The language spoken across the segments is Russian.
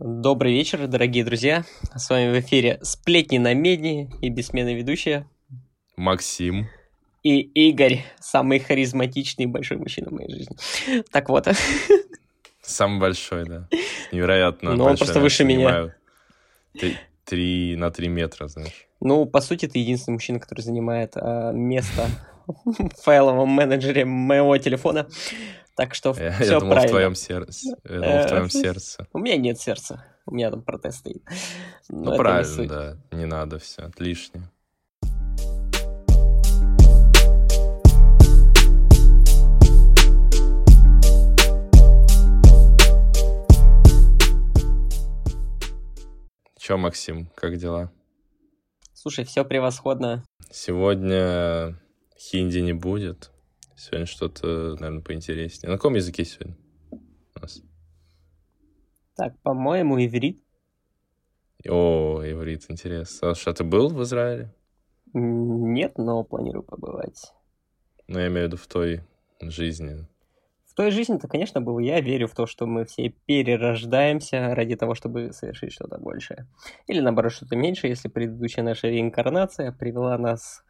Добрый вечер, дорогие друзья. С вами в эфире «Сплетни на медни» и бессменные ведущие. Максим. И Игорь, самый харизматичный большой мужчина в моей жизни. Так вот. Самый большой, да. Невероятно. Ну, он просто выше меня. Три на три метра, знаешь. Ну, по сути, ты единственный мужчина, который занимает а, место в файловом менеджере моего телефона. Так что я, все я думал, правильно. в твоем сердце. Я думал, в твоем сердце. У меня нет сердца. У меня там протест стоит. Но ну, правильно, не да. Не надо все. Лишнее. Че, Максим, как дела? Слушай, все превосходно. Сегодня хинди не будет. Сегодня что-то, наверное, поинтереснее. На каком языке сегодня у нас? Так, по-моему, иврит. О, иврит, интересно. Саша, а ты был в Израиле? Нет, но планирую побывать. Ну, я имею в виду в той жизни. В той жизни-то, конечно, был. Я верю в то, что мы все перерождаемся ради того, чтобы совершить что-то большее. Или, наоборот, что-то меньше, если предыдущая наша реинкарнация привела нас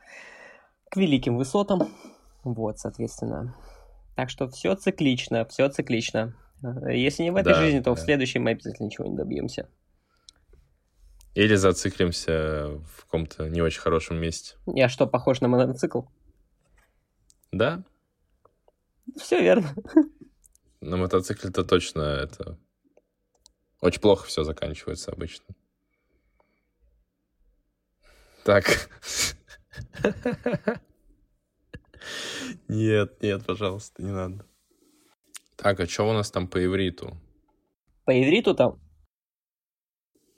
к великим высотам, вот, соответственно. Так что все циклично, все циклично. Если не в этой да, жизни, то да. в следующей мы обязательно ничего не добьемся. Или зациклимся в каком-то не очень хорошем месте. Я что, похож на мотоцикл? Да. Все верно. На мотоцикле-то точно это... Очень плохо все заканчивается обычно. Так. Нет, нет, пожалуйста, не надо. Так, а что у нас там по ивриту? По ивриту там?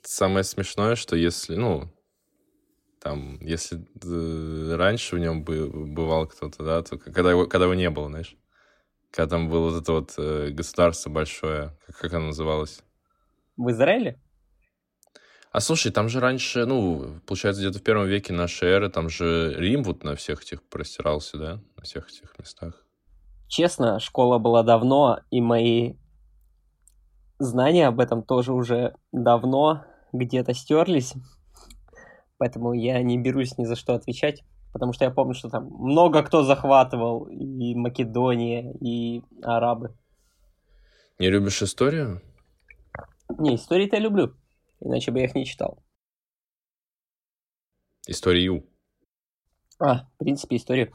Самое смешное, что если, ну, там, если э, раньше в нем бы, бывал кто-то, да, то когда его, когда его не было, знаешь, когда там было вот это вот э, государство большое, как, как оно называлось? В Израиле? А слушай, там же раньше, ну, получается, где-то в первом веке нашей эры, там же Рим вот на всех этих простирался, да, на всех этих местах. Честно, школа была давно, и мои знания об этом тоже уже давно где-то стерлись. Поэтому я не берусь ни за что отвечать, потому что я помню, что там много кто захватывал, и Македония, и арабы. Не любишь историю? Не, истории-то я люблю иначе бы я их не читал. Историю. А, в принципе, историю.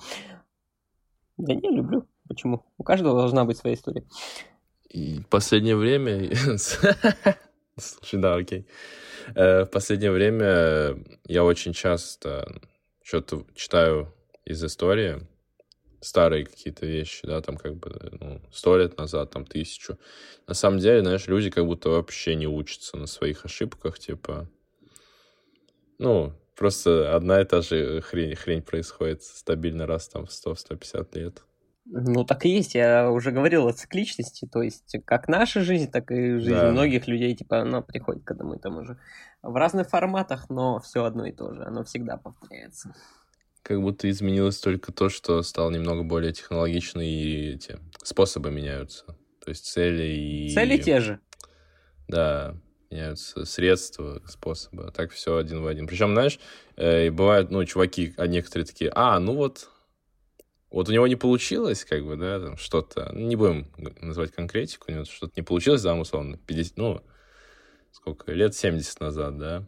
Да не, люблю. Почему? У каждого должна быть своя история. И последнее время... Слушай, да, окей. Э, в последнее время я очень часто что-то читаю из истории, старые какие-то вещи, да, там как бы ну, сто лет назад, там тысячу. На самом деле, знаешь, люди как будто вообще не учатся на своих ошибках, типа, ну, просто одна и та же хрень, хрень происходит стабильно раз там в 100-150 лет. Ну, так и есть. Я уже говорил о цикличности. То есть, как наша жизнь, так и жизнь да. многих людей, типа, она приходит к одному и тому же. В разных форматах, но все одно и то же. Оно всегда повторяется как будто изменилось только то, что стал немного более технологичный, и эти способы меняются. То есть цели и... Цели те же. Да, меняются средства, способы. Так все один в один. Причем, знаешь, э, бывают, ну, чуваки, а некоторые такие, а, ну вот, вот у него не получилось, как бы, да, там что-то, ну, не будем называть конкретику, у него что-то не получилось, да, условно, 50, ну, сколько, лет 70 назад, да,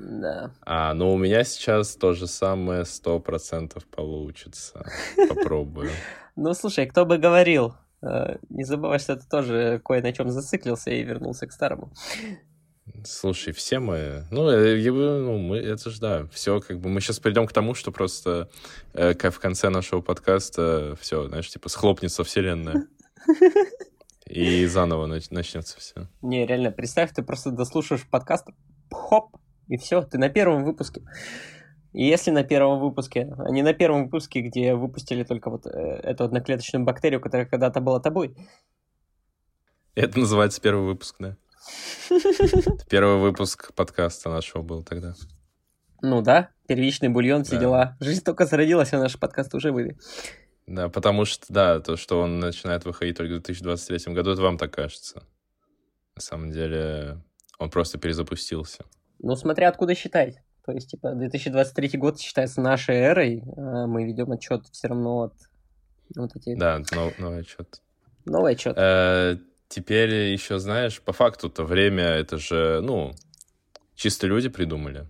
да. А, ну у меня сейчас то же самое сто процентов получится. Попробую. Ну, слушай, кто бы говорил, э, не забывай, что ты тоже кое на чем зациклился и вернулся к старому. Слушай, все мы, ну, э, я, ну мы, это же, да, все, как бы, мы сейчас придем к тому, что просто, э, как в конце нашего подкаста, все, знаешь, типа, схлопнется вселенная. И заново начнется все. Не, реально, представь, ты просто дослушаешь подкаст, хоп, и все, ты на первом выпуске. И если на первом выпуске, а не на первом выпуске, где выпустили только вот э, эту одноклеточную бактерию, которая когда-то была тобой. Это называется первый выпуск, да? Первый выпуск подкаста нашего был тогда. Ну да, первичный бульон, все дела. Жизнь только зародилась, а наши подкасты уже были. Да, потому что, да, то, что он начинает выходить только в 2023 году, это вам так кажется. На самом деле, он просто перезапустился. Ну, смотря откуда считать. То есть, типа, 2023 год считается нашей эрой, а мы ведем отчет все равно от вот этих... Да, нов- новый отчет. Новый отчет. Э, теперь еще, знаешь, по факту-то время, это же, ну, чисто люди придумали.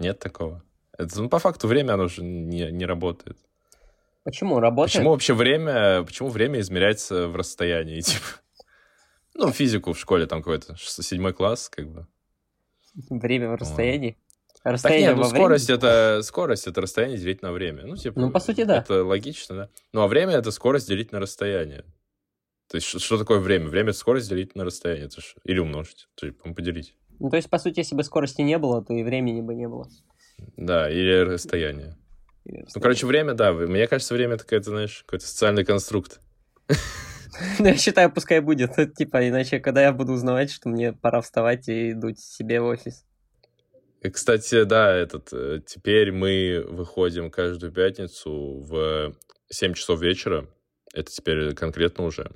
Нет такого. Это, ну, по факту время, оно же не, не работает. Почему? Работает? Почему вообще время, почему время измеряется в расстоянии, типа? Ну, физику в школе там какой-то, седьмой класс, как бы. Время в расстоянии? Так Расстояние нет, ну скорость это скорость это расстояние делить на время. Ну, типа. Ну, по сути, да. Это логично, да. Ну, а время это скорость делить на расстояние. То есть, что, что такое время? Время это скорость делить на расстояние. Это ж... Или умножить. То есть, поделить. Ну, то есть, по сути, если бы скорости не было, то и времени бы не было. Да, или расстояние. Ну, короче, время, да. Мне кажется, время это какой-то, знаешь, какой-то социальный конструкт. Ну, я считаю, пускай будет. Типа, иначе, когда я буду узнавать, что мне пора вставать и идуть себе в офис. И, кстати, да, этот, э, теперь мы выходим каждую пятницу в 7 часов вечера. Это теперь конкретно уже.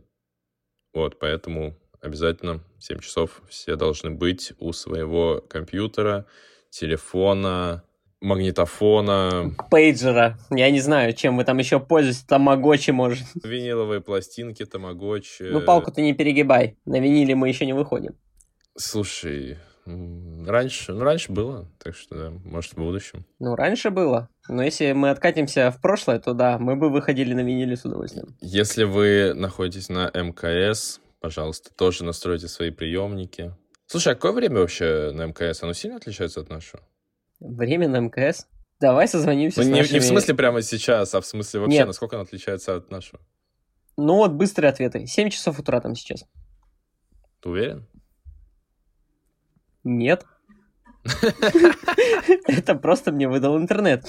Вот, поэтому обязательно в 7 часов все должны быть у своего компьютера, телефона, магнитофона, Пейджера. Я не знаю, чем вы там еще пользуетесь. Тамагочи, может. виниловые пластинки, тамагочи. Ну, палку-то не перегибай. На виниле мы еще не выходим. Слушай, раньше, ну, раньше было, так что, да, может, в будущем. Ну, раньше было. Но если мы откатимся в прошлое, то да, мы бы выходили на виниле с удовольствием. Если вы находитесь на МКС, пожалуйста, тоже настройте свои приемники. Слушай, а какое время вообще на мкс? Оно сильно отличается от нашего? Время на МКС. Давай созвонимся Ну, с не, не нашими... в смысле прямо сейчас, а в смысле вообще, Нет. насколько оно отличается от нашего? Ну вот, быстрые ответы. 7 часов утра там сейчас. Ты уверен? Нет. Это просто мне выдал интернет.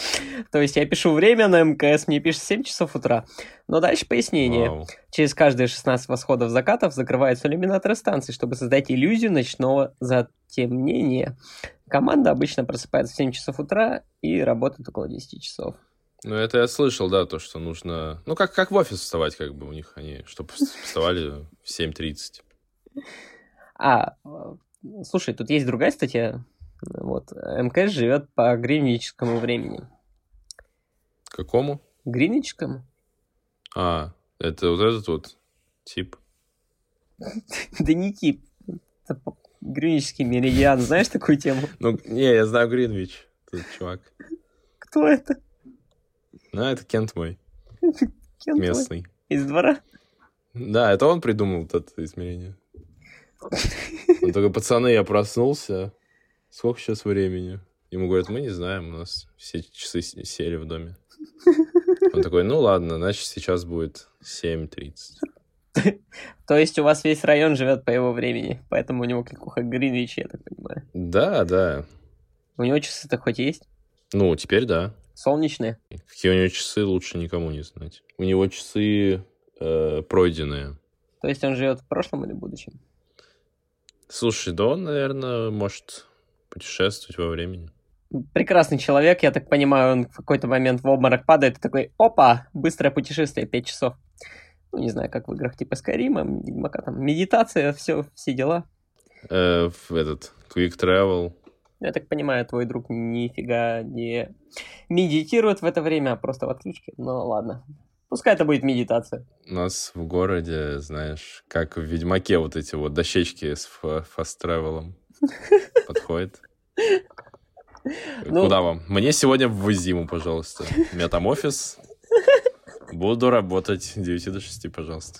То есть я пишу время на МКС, мне пишет 7 часов утра. Но дальше пояснение. Вау. Через каждые 16 восходов закатов закрываются иллюминаторы станции, чтобы создать иллюзию ночного затемнения. Команда обычно просыпается в 7 часов утра и работает около 10 часов. Ну, это я слышал, да, то, что нужно... Ну, как, как в офис вставать, как бы, у них они, чтобы вставали в 7.30. А, слушай, тут есть другая статья. Вот, МКС живет по гринвичскому времени. Какому? Гринвичскому? А, это вот этот вот тип. Да не тип. Гринвичский меридиан. Знаешь такую тему? Ну, не, я знаю Гринвич, тут чувак. Кто это? Ну, это Кент мой, твой? местный. Из двора? Да, это он придумал это измерение. Он такой, пацаны, я проснулся. Сколько сейчас времени? Ему говорят, мы не знаем, у нас все часы сели в доме. Он такой, ну ладно, значит сейчас будет 7.30. То есть у вас весь район живет по его времени, поэтому у него кликуха Гринвич, я так понимаю. Да, да. У него часы-то хоть есть? Ну, теперь да. Солнечные? Какие у него часы, лучше никому не знать. У него часы э, пройденные. То есть он живет в прошлом или будущем? Слушай, да он, наверное, может путешествовать во времени. Прекрасный человек, я так понимаю, он в какой-то момент в обморок падает и такой, опа, быстрое путешествие, 5 часов. Ну, не знаю, как в играх типа Скайрима, Ведьмака, там, медитация, все, все дела. Э, в этот Quick Travel. Я так понимаю, твой друг нифига не медитирует в это время, а просто в отключке. Ну, ладно. Пускай это будет медитация. У нас в городе, знаешь, как в Ведьмаке вот эти вот дощечки с фаст-тревелом подходит. Ну- Куда вам? Мне сегодня в Зиму, пожалуйста. У меня там офис. Буду работать с 9 до 6, пожалуйста.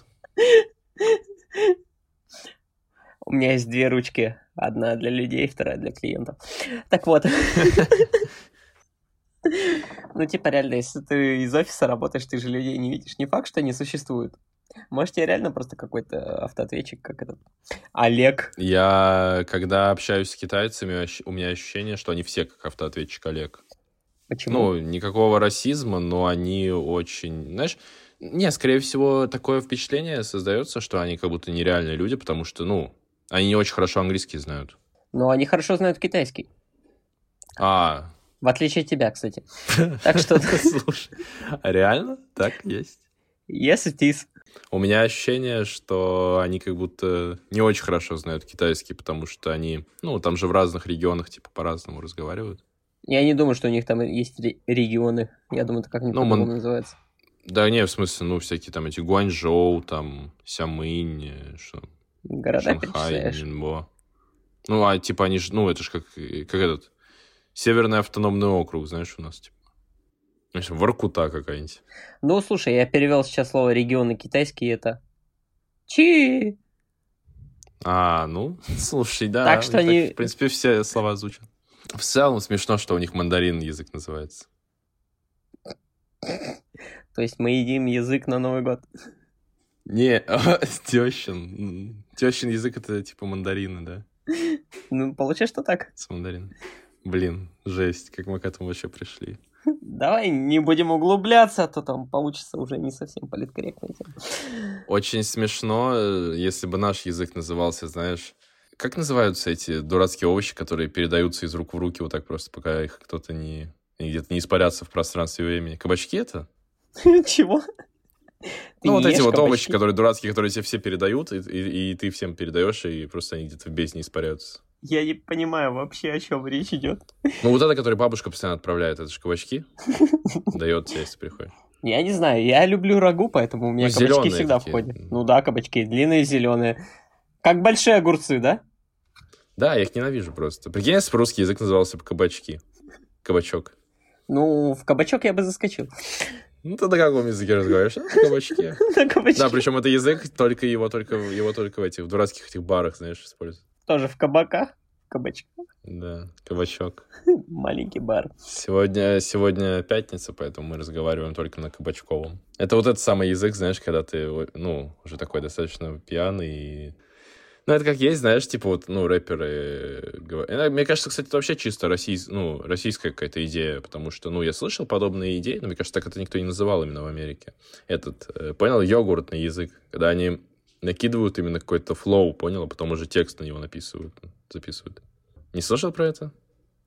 У меня есть две ручки. Одна для людей, вторая для клиентов. Так вот. Ну, типа, реально, если ты из офиса работаешь, ты же людей не видишь. Не факт, что они существуют. Может, я реально просто какой-то автоответчик, как этот Олег. Я, когда общаюсь с китайцами, у меня ощущение, что они все как автоответчик Олег. Почему? Ну, никакого расизма, но они очень... Знаешь, не, скорее всего, такое впечатление создается, что они как будто нереальные люди, потому что, ну, они не очень хорошо английский знают. Но они хорошо знают китайский. А, В отличие от тебя, кстати. Так что, слушай, а реально? Так есть? yes, it is. У меня ощущение, что они как будто не очень хорошо знают китайский, потому что они, ну, там же в разных регионах, типа, по-разному разговаривают. Я не думаю, что у них там есть регионы. Я думаю, это как-нибудь ну, мон... называется. Да, не, в смысле, ну, всякие там эти Гуанчжоу, там, Сямынь, что... Города Шанхай, Нинбо. Ну, а типа они же, ну, это же как, как этот, Северный автономный округ, знаешь, у нас, типа. В общем, Воркута какая-нибудь. Ну, слушай, я перевел сейчас слово регионы китайские, это Чи. А, ну, слушай, да. Так что они... в принципе, все слова звучат. В целом смешно, что у них мандарин язык называется. То есть мы едим язык на Новый год? Не, тещин. Тещин язык это типа мандарины, да? Ну, получается, что так. С мандарином. Блин, жесть, как мы к этому вообще пришли. Давай не будем углубляться, а то там получится уже не совсем политкорректно. Очень смешно, э, если бы наш язык назывался, знаешь, как называются эти дурацкие овощи, которые передаются из рук в руки вот так просто, пока их кто-то не где-то не испарятся в пространстве времени? Кабачки это? Чего? ну, вот эти вот овощи, которые дурацкие, которые тебе все передают, и, и, и ты всем передаешь, и просто они где-то в бездне испаряются. Я не понимаю вообще, о чем речь идет. Ну, вот это, который бабушка постоянно отправляет, это же кабачки. Дает тебе, если приходишь. Я не знаю, я люблю рагу, поэтому у меня ну, кабачки всегда такие. входят. Ну да, кабачки, длинные зеленые. Как большие огурцы, да? Да, я их ненавижу просто. Прикинь, если русский язык назывался бы кабачки. Кабачок. Ну, в кабачок я бы заскочил. Ну, ты на каком языке разговариваешь? На кабачке. На кабачке. Да, причем это язык, только его только, его только в этих в дурацких этих барах, знаешь, используют. Тоже в кабаках? Кабачках? Да, кабачок. Маленький бар. Сегодня, сегодня пятница, поэтому мы разговариваем только на кабачковом. Это вот этот самый язык, знаешь, когда ты, ну, уже такой достаточно пьяный и ну, это как есть, знаешь, типа вот, ну, рэперы говорят. Мне кажется, кстати, это вообще чисто российс... ну, российская какая-то идея, потому что, ну, я слышал подобные идеи, но мне кажется, так это никто не называл именно в Америке. Этот, э, понял, йогуртный язык, когда они накидывают именно какой-то флоу, понял, а потом уже текст на него написывают, записывают. Не слышал про это?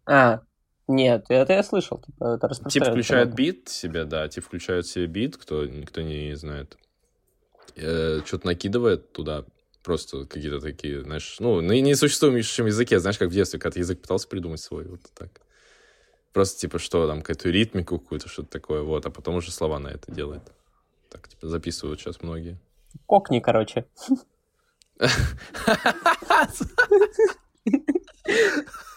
А, нет, это я слышал. Типа, это тип включает бит себе, да, тип включает себе бит, кто никто не знает. Э, что-то накидывает туда, просто какие-то такие, знаешь, ну, на несуществующем языке, знаешь, как в детстве, когда ты язык пытался придумать свой, вот так. Просто, типа, что там, какую-то ритмику какую-то, что-то такое, вот, а потом уже слова на это делает. Так, типа, записывают сейчас многие. Кокни, короче.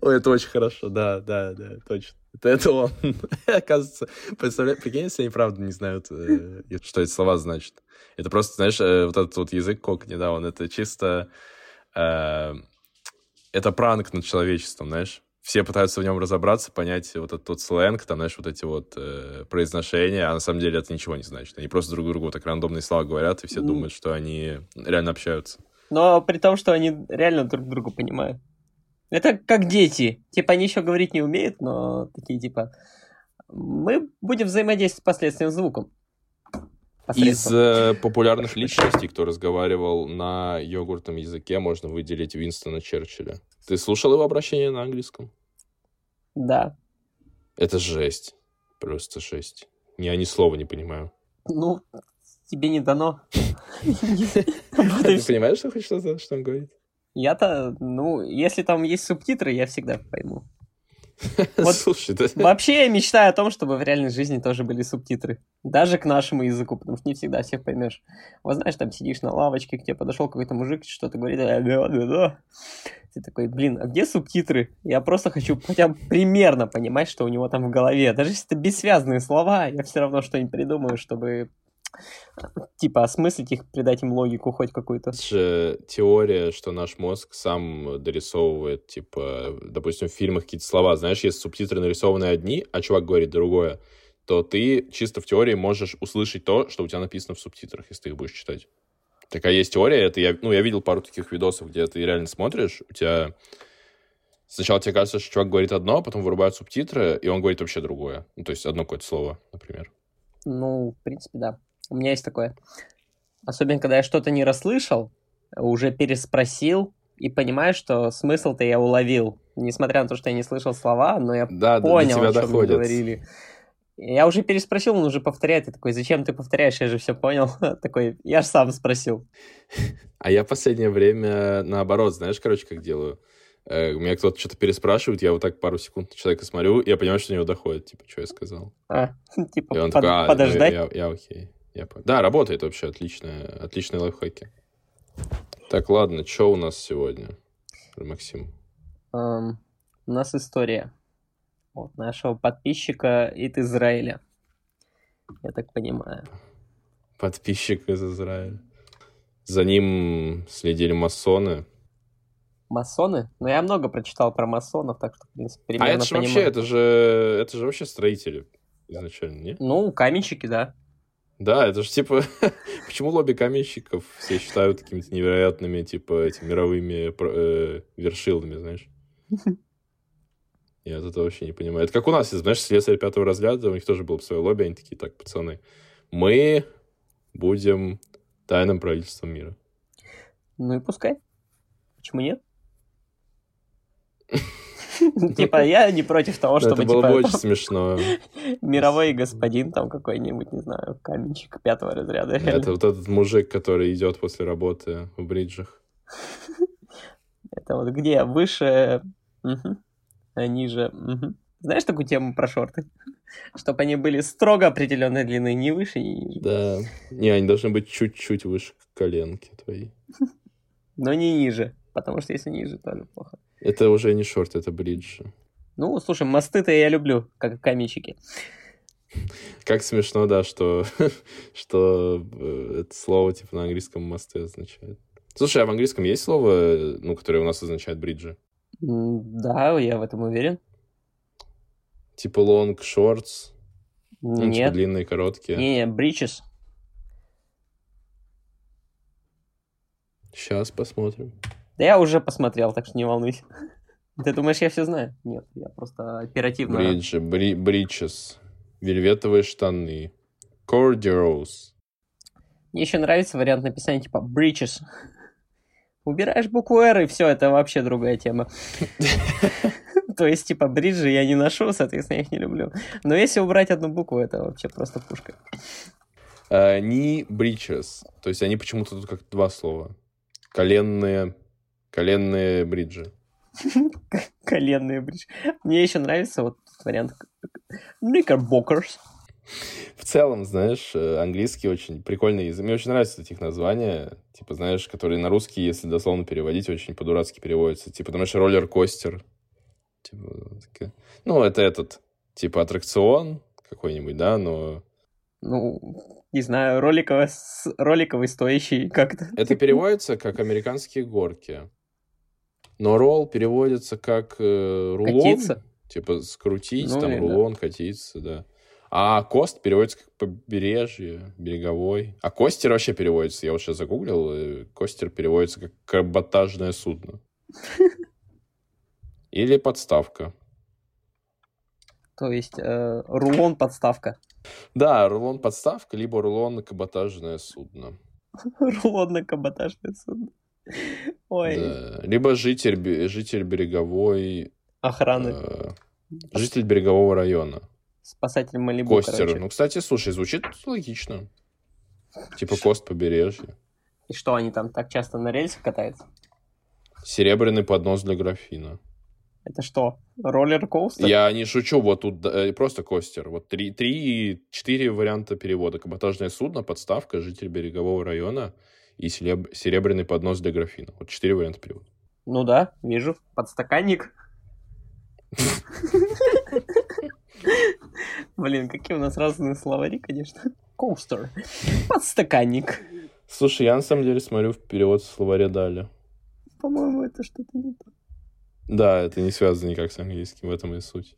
Ой, это очень хорошо, да, да, да, точно. Это, это он. Оказывается, представляешь, прикинь, если они правда не знают, э, что эти слова значат. Это просто, знаешь, э, вот этот вот язык кокни, да, он это чисто... Э, это пранк над человечеством, знаешь. Все пытаются в нем разобраться, понять вот этот вот сленг, там, знаешь, вот эти вот э, произношения, а на самом деле это ничего не значит. Они просто друг другу так рандомные слова говорят, и все mm. думают, что они реально общаются. Но при том, что они реально друг друга понимают. Это как дети. Типа они еще говорить не умеют, но такие типа... Мы будем взаимодействовать с последствием звуком. Из э, популярных личностей, кто разговаривал на йогуртном языке, можно выделить Винстона Черчилля. Ты слушал его обращение на английском? Да. Это жесть. Просто жесть. Я ни слова не понимаю. Ну, тебе не дано. Ты понимаешь, что он говорит? Я-то, ну, если там есть субтитры, я всегда пойму. Вот Слушай, да... Вообще я мечтаю о том, чтобы в реальной жизни тоже были субтитры. Даже к нашему языку, потому что не всегда всех поймешь. Вот знаешь, там сидишь на лавочке, к тебе подошел какой-то мужик, что-то говорит, да, да, да. Ты такой, блин, а где субтитры? Я просто хочу хотя бы примерно понимать, что у него там в голове. Даже если это бессвязные слова, я все равно что-нибудь придумаю, чтобы типа осмыслить их, придать им логику хоть какую-то. же теория, что наш мозг сам дорисовывает, типа, допустим, в фильмах какие-то слова, знаешь, если субтитры нарисованы одни, а чувак говорит другое, то ты чисто в теории можешь услышать то, что у тебя написано в субтитрах, если ты их будешь читать. Такая есть теория, это я, ну, я видел пару таких видосов, где ты реально смотришь, у тебя сначала тебе кажется, что чувак говорит одно, а потом вырубают субтитры, и он говорит вообще другое. Ну, то есть одно какое-то слово, например. Ну, в принципе, да. У меня есть такое. Особенно, когда я что-то не расслышал, уже переспросил и понимаю, что смысл-то я уловил. Несмотря на то, что я не слышал слова, но я да, понял, о чем доходит. говорили. Я уже переспросил, он уже повторяет. И такой, зачем ты повторяешь? Я же все понял. Такой, я же сам спросил. А я в последнее время наоборот, знаешь, короче, как делаю? Э, у меня кто-то что-то переспрашивает, я вот так пару секунд на человека смотрю, и я понимаю, что у него доходит, типа, что я сказал. А, типа, И он под- такой, а, ну, подождать? я, я окей. Я понял. Да, работает вообще, отличная, отличные лайфхаки. Так, ладно, что у нас сегодня, Максим? Эм, у нас история от нашего подписчика из Израиля. Я так понимаю. Подписчик из Израиля. За ним следили масоны. Масоны? Ну, я много прочитал про масонов, так что, в принципе, А примерно это же понимаю. вообще, это же, это же вообще строители изначально, не? Ну, каменщики, да. Да, это же типа, почему лобби каменщиков все считают какими-то невероятными, типа, этими мировыми э, вершилами, знаешь? Я это вообще не понимаю. Это как у нас, знаешь, слесарь пятого разряда, у них тоже было бы свое лобби, они такие, так, пацаны, мы будем тайным правительством мира. Ну и пускай. Почему нет? Типа, я не против того, чтобы, это было бы типа, очень смешно. мировой господин там какой-нибудь, не знаю, каменщик пятого разряда. Это вот этот мужик, который идет после работы в бриджах. Это вот где выше, а ниже. Знаешь такую тему про шорты? Чтобы они были строго определенной длины, не выше, не ниже. Да. Не, они должны быть чуть-чуть выше коленки твоей. Но не ниже, потому что если ниже, тоже плохо. Это уже не шорт, это бриджи. Ну, слушай, мосты-то я люблю, как каменщики. Как смешно, да, что, что э, это слово типа на английском мосты означает. Слушай, а в английском есть слово, э, ну, которое у нас означает бриджи? Да, я в этом уверен. Типа long shorts, ну, типа Нет, длинные, короткие. не, breeches. Сейчас посмотрим. Да я уже посмотрел, так что не волнуйся. Ты думаешь, я все знаю? Нет, я просто оперативно... Бриджи, бри, бричес, вельветовые штаны, corduroys. Мне еще нравится вариант написания типа breeches. Убираешь букву R, и все, это вообще другая тема. То есть, типа, бриджи я не ношу, соответственно, я их не люблю. Но если убрать одну букву, это вообще просто пушка. А, Ни breeches. То есть они почему-то тут как два слова. Коленные, коленные бриджи. Коленные бриджи. Мне еще нравится вот вариант knickerbockers. В целом, знаешь, э, английский очень прикольный язык. Мне очень нравятся эти их названия, типа, знаешь, которые на русский, если дословно переводить, очень по-дурацки переводятся. Типа, знаешь, роллер-костер. Типа, такая- ну, это этот, типа, аттракцион какой-нибудь, да, но Ну, не знаю, роликовый, с- роликовый стоящий как-то. это переводится как американские горки. Но ролл переводится как э, рулон. Катиться? Типа, скрутить, Ну, там, или да. рулон, катиться, да. А кост переводится как побережье, береговой. А костер вообще переводится, я вот сейчас загуглил, э, костер переводится как каботажное судно. Или подставка. То есть э, рулон подставка. Да, рулон подставка, либо рулон каботажное судно. Рулон на каботажное судно. Ой, Да. Либо житель, житель береговой... охраны. э, житель берегового района. Спасатель Малибу, Костер. короче. Ну, кстати, слушай, звучит логично. Типа кост побережья. И что, они там так часто на рельсах катаются? Серебряный поднос для графина. Это что, роллер-коустер? Я не шучу, вот тут э, просто костер. Вот три, три, четыре варианта перевода. Каботажное судно, подставка, житель берегового района и селеб- серебряный поднос для графина. Вот четыре варианта перевода. Ну да, вижу. Подстаканник. Блин, какие у нас разные словари, конечно. Коустер. Подстаканник. Слушай, я на самом деле смотрю в перевод в словаре дали. По-моему, это что-то не то. Да, это не связано никак с английским, в этом и суть.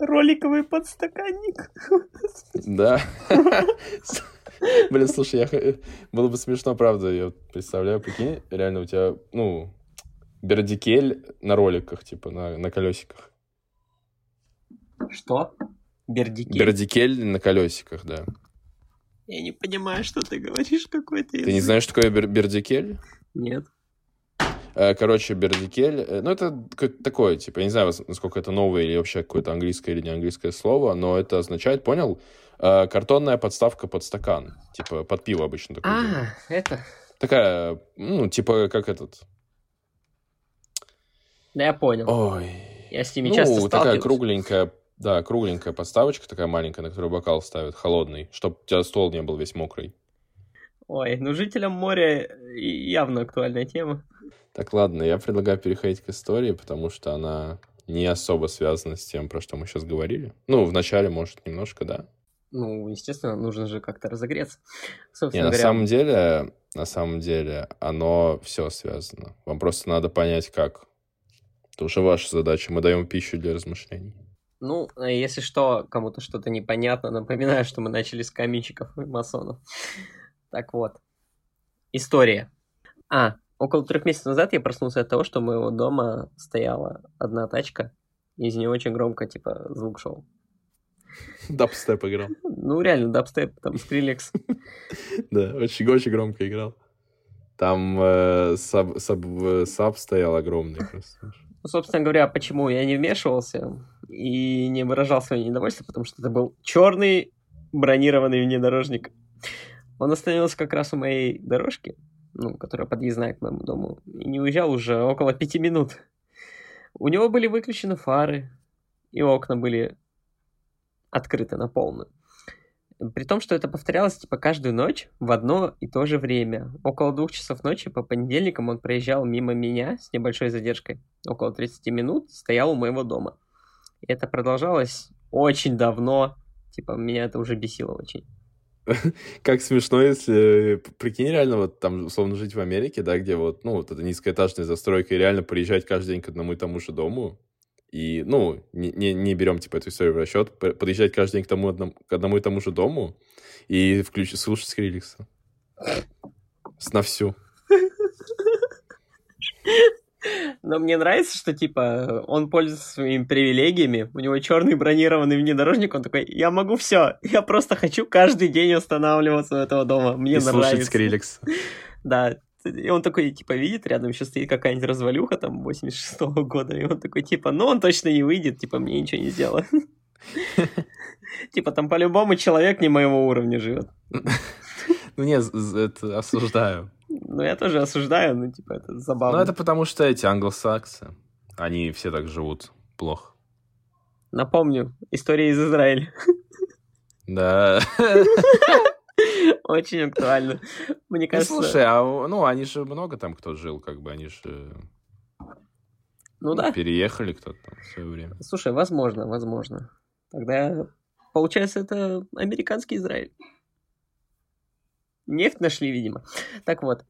Роликовый подстаканник. Да. Блин, слушай, я... было бы смешно, правда, я представляю, прикинь, реально у тебя, ну, бердикель на роликах, типа, на, на колесиках. Что? Бердикель? Бердикель на колесиках, да. Я не понимаю, что ты говоришь какой-то Ты не знаешь, что такое бер- бердикель? Нет. Э, короче, Бердикель, э, ну, это такое, типа, я не знаю, насколько это новое или вообще какое-то английское или не английское слово, но это означает, понял, э, картонная подставка под стакан. Типа, под пиво обычно такое. А, это... Такая, ну, типа, как этот... Да, я понял. Ой. Я с ними ну, часто такая кругленькая, да, кругленькая подставочка такая маленькая, на которую бокал ставят, холодный, чтобы у тебя стол не был весь мокрый. Ой, ну жителям моря явно актуальная тема. Так, ладно, я предлагаю переходить к истории, потому что она не особо связана с тем, про что мы сейчас говорили. Ну, вначале, может, немножко, да. Ну, естественно, нужно же как-то разогреться. Собственно не, говоря... на самом деле, на самом деле, оно все связано. Вам просто надо понять, как. Это уже ваша задача. Мы даем пищу для размышлений. Ну, а если что, кому-то что-то непонятно, напоминаю, что мы начали с каменщиков и масонов. Так вот. История. А, около трех месяцев назад я проснулся от того, что у моего дома стояла одна тачка, и из нее очень громко, типа, звук шел. Дабстеп играл. Ну, реально, дабстеп, там, Скриллекс. Да, очень-очень громко играл. Там э, саб, саб, саб стоял огромный просто. Ну, собственно говоря, почему я не вмешивался и не выражал свое недовольство, потому что это был черный бронированный внедорожник. Он остановился как раз у моей дорожки, ну, которая подъездная к моему дому, и не уезжал уже около пяти минут. У него были выключены фары, и окна были открыты на полную. При том, что это повторялось типа каждую ночь в одно и то же время. Около двух часов ночи по понедельникам он проезжал мимо меня с небольшой задержкой. Около 30 минут стоял у моего дома. И это продолжалось очень давно. Типа, меня это уже бесило очень. Как смешно, если, прикинь, реально вот там, условно, жить в Америке, да, где вот, ну, вот эта низкоэтажная застройка, и реально приезжать каждый день к одному и тому же дому, и, ну, не, не, не берем, типа, эту историю в расчет, подъезжать каждый день к, тому, одному, к одному и тому же дому и включить, слушать Скриликса. На всю. Но мне нравится, что, типа, он пользуется своими привилегиями, у него черный бронированный внедорожник, он такой, я могу все, я просто хочу каждый день останавливаться у этого дома, мне и нравится. слушать Скриликс. Да, и он такой, типа, видит, рядом еще стоит какая-нибудь развалюха, там, 86-го года, и он такой, типа, ну, он точно не выйдет, типа, мне ничего не сделает. Типа, там по-любому человек не моего уровня живет. Ну, нет, это осуждаю. Ну, я тоже осуждаю, но, типа, это забавно. Ну, это потому что эти англосаксы, они все так живут плохо. Напомню, история из Израиля. Да. Очень актуально. Мне ну, кажется... Ну, слушай, а ну, они же много там кто жил, как бы, они же... Ну да. Переехали кто-то там в свое время. Слушай, возможно, возможно. Тогда, получается, это американский Израиль. Нефть нашли, видимо. Так вот.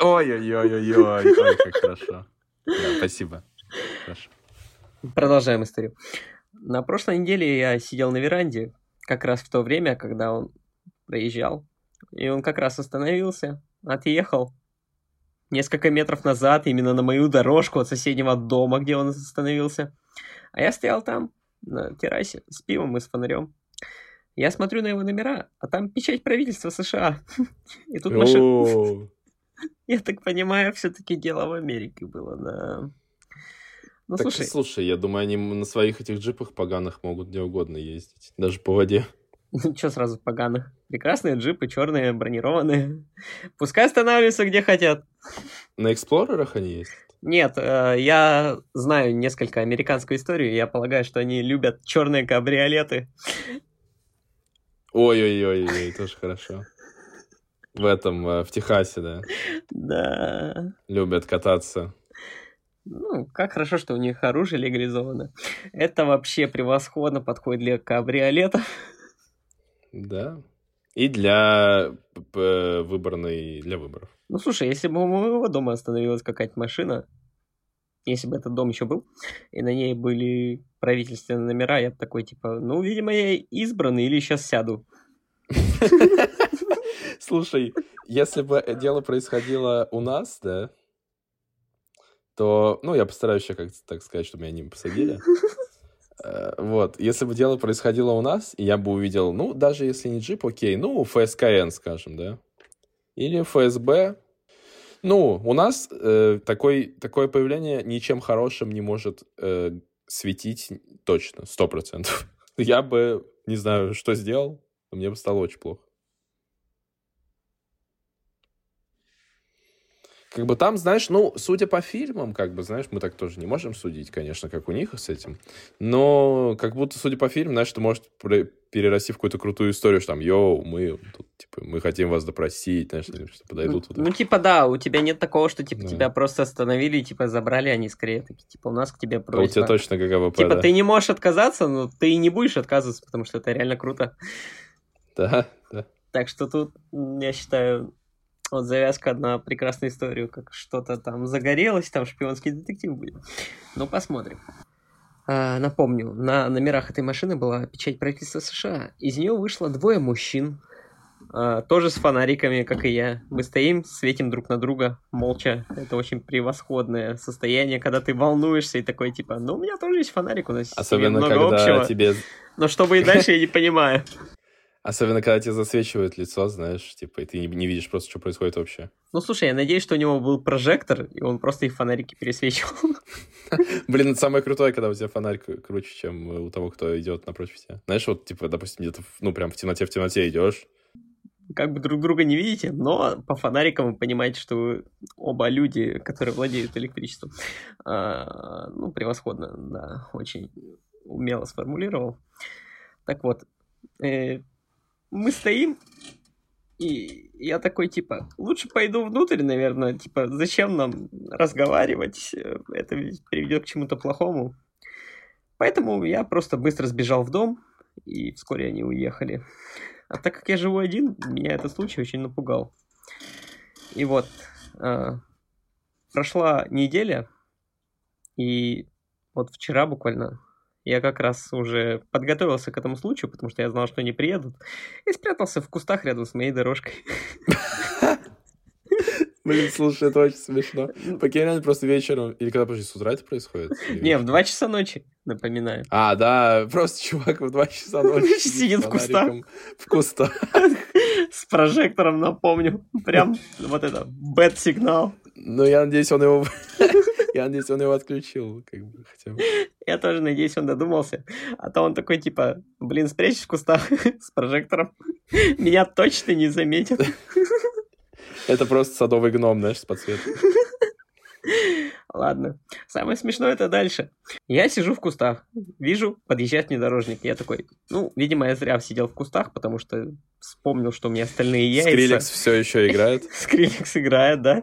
Ой-ой-ой-ой-ой, ой, как хорошо. Да, спасибо. Хорошо. Продолжаем историю. На прошлой неделе я сидел на веранде, как раз в то время, когда он проезжал. И он как раз остановился, отъехал несколько метров назад, именно на мою дорожку от соседнего дома, где он остановился. А я стоял там, на террасе, с пивом и с фонарем. Я смотрю на его номера, а там печать правительства США. И тут машина... Я так понимаю, все-таки дело в Америке было, да. Ну, так, слушай... слушай, я думаю, они на своих этих джипах поганых могут где угодно ездить, даже по воде. Что сразу поганых? Прекрасные джипы, черные, бронированные. Пускай останавливаются где хотят. На эксплорерах они есть? Нет, э, я знаю несколько американскую историю, я полагаю, что они любят черные кабриолеты. Ой-ой-ой, тоже хорошо. В этом, э, в Техасе, да? Да. Любят кататься. Ну, как хорошо, что у них оружие легализовано. Это вообще превосходно подходит для кабриолетов. Да. И для выборной, для выборов. Ну, слушай, если бы у моего дома остановилась какая-то машина, если бы этот дом еще был, и на ней были правительственные номера, я бы такой, типа, ну, видимо, я избранный или сейчас сяду. Слушай, если бы дело происходило у нас, да, то, ну, я постараюсь еще как-то так сказать, чтобы меня не посадили. Э, вот, если бы дело происходило у нас, я бы увидел, ну, даже если не джип, окей, ну, ФСКН, скажем, да, или ФСБ, Ну, у нас э, такой, такое появление ничем хорошим не может э, светить точно, сто процентов. Я бы, не знаю, что сделал, мне бы стало очень плохо. Как бы там, знаешь, ну, судя по фильмам, как бы, знаешь, мы так тоже не можем судить, конечно, как у них с этим. Но как будто, судя по фильмам, знаешь, это может перерасти в какую-то крутую историю, что там, yo, мы тут, типа, мы хотим вас допросить, знаешь, что подойдут. Ну, ну, типа, да, у тебя нет такого, что, типа, да. тебя просто остановили, типа, забрали, они скорее такие, типа, у нас к тебе просьба. А у тебя точно АВП, Типа, да. ты не можешь отказаться, но ты и не будешь отказываться, потому что это реально круто. Да, да. Так что тут, я считаю, вот завязка на прекрасную историю, как что-то там загорелось, там шпионский детектив будет. Ну, посмотрим. А, напомню, на номерах этой машины была печать правительства США. Из нее вышло двое мужчин, а, тоже с фонариками, как и я. Мы стоим, светим друг на друга, молча. Это очень превосходное состояние, когда ты волнуешься и такой, типа, ну, у меня тоже есть фонарик, у нас Особенно, много когда общего. тебе... Но что будет дальше, я не понимаю. Особенно, когда тебе засвечивают лицо, знаешь, типа, и ты не, не видишь просто, что происходит вообще. Ну, слушай, я надеюсь, что у него был прожектор, и он просто их фонарики пересвечивал. Блин, это самое крутое, когда у тебя фонарь круче, чем у того, кто идет напротив тебя. Знаешь, вот, типа, допустим, где-то, ну, прям в темноте, в темноте идешь. Как бы друг друга не видите, но по фонарикам вы понимаете, что вы оба люди, которые владеют электричеством. А, ну, превосходно, да, очень умело сформулировал. Так вот, э, мы стоим, и я такой, типа, лучше пойду внутрь, наверное, типа, зачем нам разговаривать, это приведет к чему-то плохому. Поэтому я просто быстро сбежал в дом, и вскоре они уехали. А так как я живу один, меня этот случай очень напугал. И вот, э, прошла неделя, и вот вчера буквально я как раз уже подготовился к этому случаю, потому что я знал, что они приедут, и спрятался в кустах рядом с моей дорожкой. Блин, слушай, это очень смешно. Покинь реально просто вечером. Или когда, подожди, с утра это происходит? Не, в 2 часа ночи, напоминаю. А, да, просто чувак в 2 часа ночи сидит в кустах. В кустах. С прожектором, напомню. Прям вот это, бэт-сигнал. Ну, я надеюсь, он его... Я надеюсь, он его отключил, как бы, хотя бы. Я тоже надеюсь, он додумался. А то он такой, типа, блин, спрячься в кустах с прожектором. Меня точно не заметят. Это просто садовый гном, знаешь, с подсветкой. Ладно. Самое смешное это дальше. Я сижу в кустах, вижу, подъезжает внедорожник. Я такой, ну, видимо, я зря сидел в кустах, потому что вспомнил, что у меня остальные яйца. Скриллекс все еще играет. Скриллекс играет, да.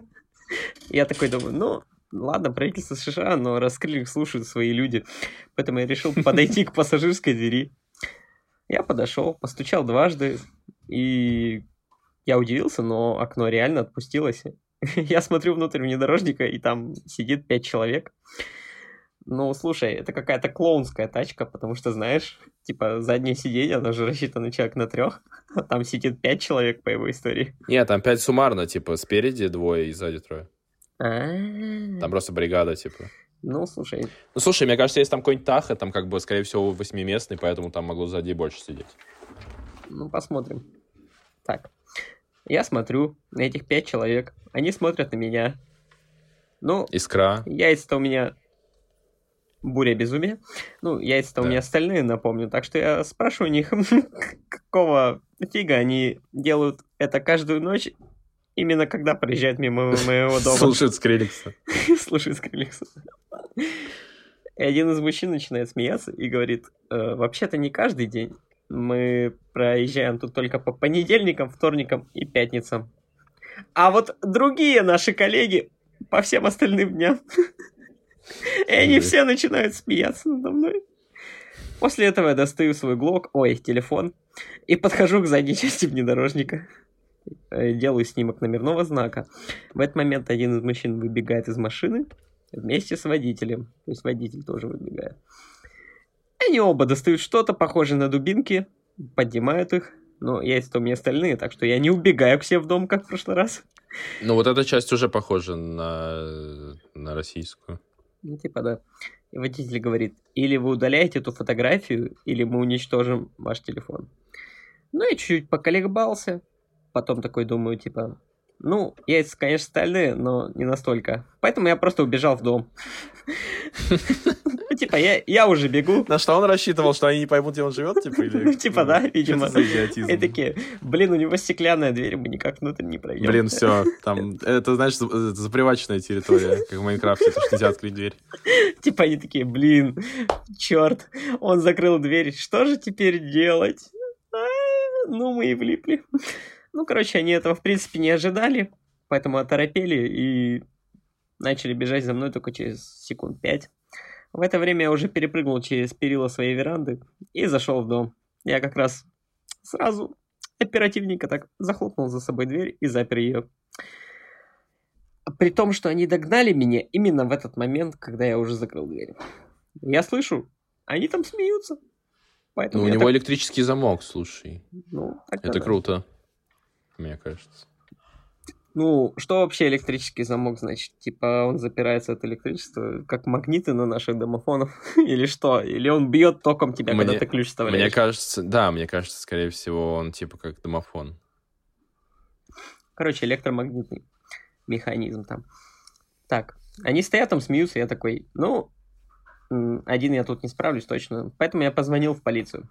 Я такой думаю, ну, ладно, правительство США, но раз Скриллекс слушают свои люди. Поэтому я решил подойти к пассажирской двери. Я подошел, постучал дважды, и я удивился, но окно реально отпустилось. Я смотрю внутрь внедорожника, и там сидит пять человек. Ну, слушай, это какая-то клоунская тачка, потому что, знаешь, типа, заднее сиденье, оно же рассчитано человек на трех, а там сидит пять человек по его истории. Нет, там пять суммарно, типа, спереди двое и сзади трое. А-а-а. Там просто бригада, типа. Ну, слушай, Ну, слушай, мне кажется, если там какой-нибудь Таха, там, как бы, скорее всего, восьмиместный, поэтому там могло сзади больше сидеть. ну, посмотрим. Так, я смотрю на этих пять человек, они смотрят на меня. Ну, Искра. яйца-то у меня буря безумия. Ну, яйца-то у Да. меня остальные, напомню. Так что я спрашиваю у них, какого фига они делают это каждую ночь, именно когда проезжают мимо моего дома. Слушает Скриллекса. Слушай, Скриллекс. И один из мужчин начинает смеяться и говорит, «Э, вообще-то не каждый день. Мы проезжаем тут только по понедельникам, вторникам и пятницам. А вот другие наши коллеги по всем остальным дням. И они все начинают смеяться надо мной. После этого я достаю свой глок, ой, телефон, и подхожу к задней части внедорожника. Э, Делаю снимок номерного знака. В этот момент один из мужчин выбегает из машины вместе с водителем. То есть водитель тоже выбегает. Они оба достают что-то похожее на дубинки, поднимают их. Но есть у меня остальные, так что я не убегаю к себе в дом, как в прошлый раз. Ну, вот эта часть уже похожа на, на российскую. Ну, типа, да. И водитель говорит, или вы удаляете эту фотографию, или мы уничтожим ваш телефон. Ну, я чуть-чуть поколебался. Потом такой думаю, типа, Ну, яйца, конечно, стальные, но не настолько. Поэтому я просто убежал в дом. Ну, типа, я, уже бегу. На что он рассчитывал, что они не поймут, где он живет, типа, или... Ну, типа, да, Что видимо. И такие, блин, у него стеклянная дверь, мы никак внутрь не пройдем. Блин, все, там, это, значит, за- заприваченная территория, как в Майнкрафте, то, что нельзя открыть дверь. Типа они такие, блин, черт, он закрыл дверь, что же теперь делать? А, Ну, мы и влипли. Ну, короче, они этого, в принципе, не ожидали, поэтому оторопели и начали бежать за мной только через секунд пять. В это время я уже перепрыгнул через перила своей веранды и зашел в дом. Я как раз сразу оперативненько так захлопнул за собой дверь и запер ее. При том, что они догнали меня именно в этот момент, когда я уже закрыл дверь. Я слышу, они там смеются. Ну, Поэтому у я него так- электрический замок, слушай. ну, так Это надо. круто, мне кажется. Ну, что вообще электрический замок значит? Типа он запирается от электричества, как магниты на наших домофонах? Или что? Или он бьет током тебя, когда Мне- ты ключ вставляешь? Мне кажется, да, мне кажется, скорее всего, он типа как домофон. Короче, электромагнитный механизм там. Так, они стоят там, смеются, я такой, ну, один я тут не справлюсь точно. Поэтому я позвонил в полицию.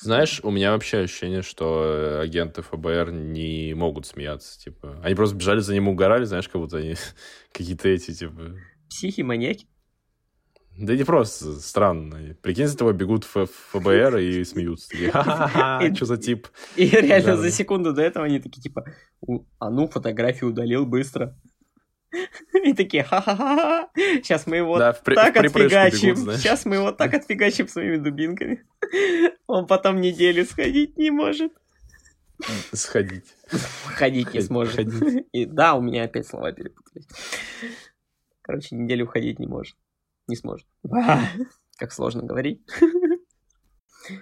Знаешь, у меня вообще ощущение, что э, агенты ФБР не могут смеяться, типа. Они просто бежали за ним, угорали, знаешь, как будто они какие-то эти, типа... Психи, маньяки. Да не просто странно. Прикинь, за тобой бегут Ф- ФБР и смеются. Ха-ха-ха, что за тип? И реально за секунду до этого они такие, типа, «У, а ну, фотографию удалил быстро. И такие, ха-ха-ха, сейчас мы его Да, в при- так отфигачим, бегут, сейчас мы его так отфигачим своими дубинками. Он потом неделю сходить не может. Сходить. Ходить не сможет. ходить. И да, у меня опять слова перепутались. Короче, неделю ходить не может. Не сможет. А, Как сложно говорить.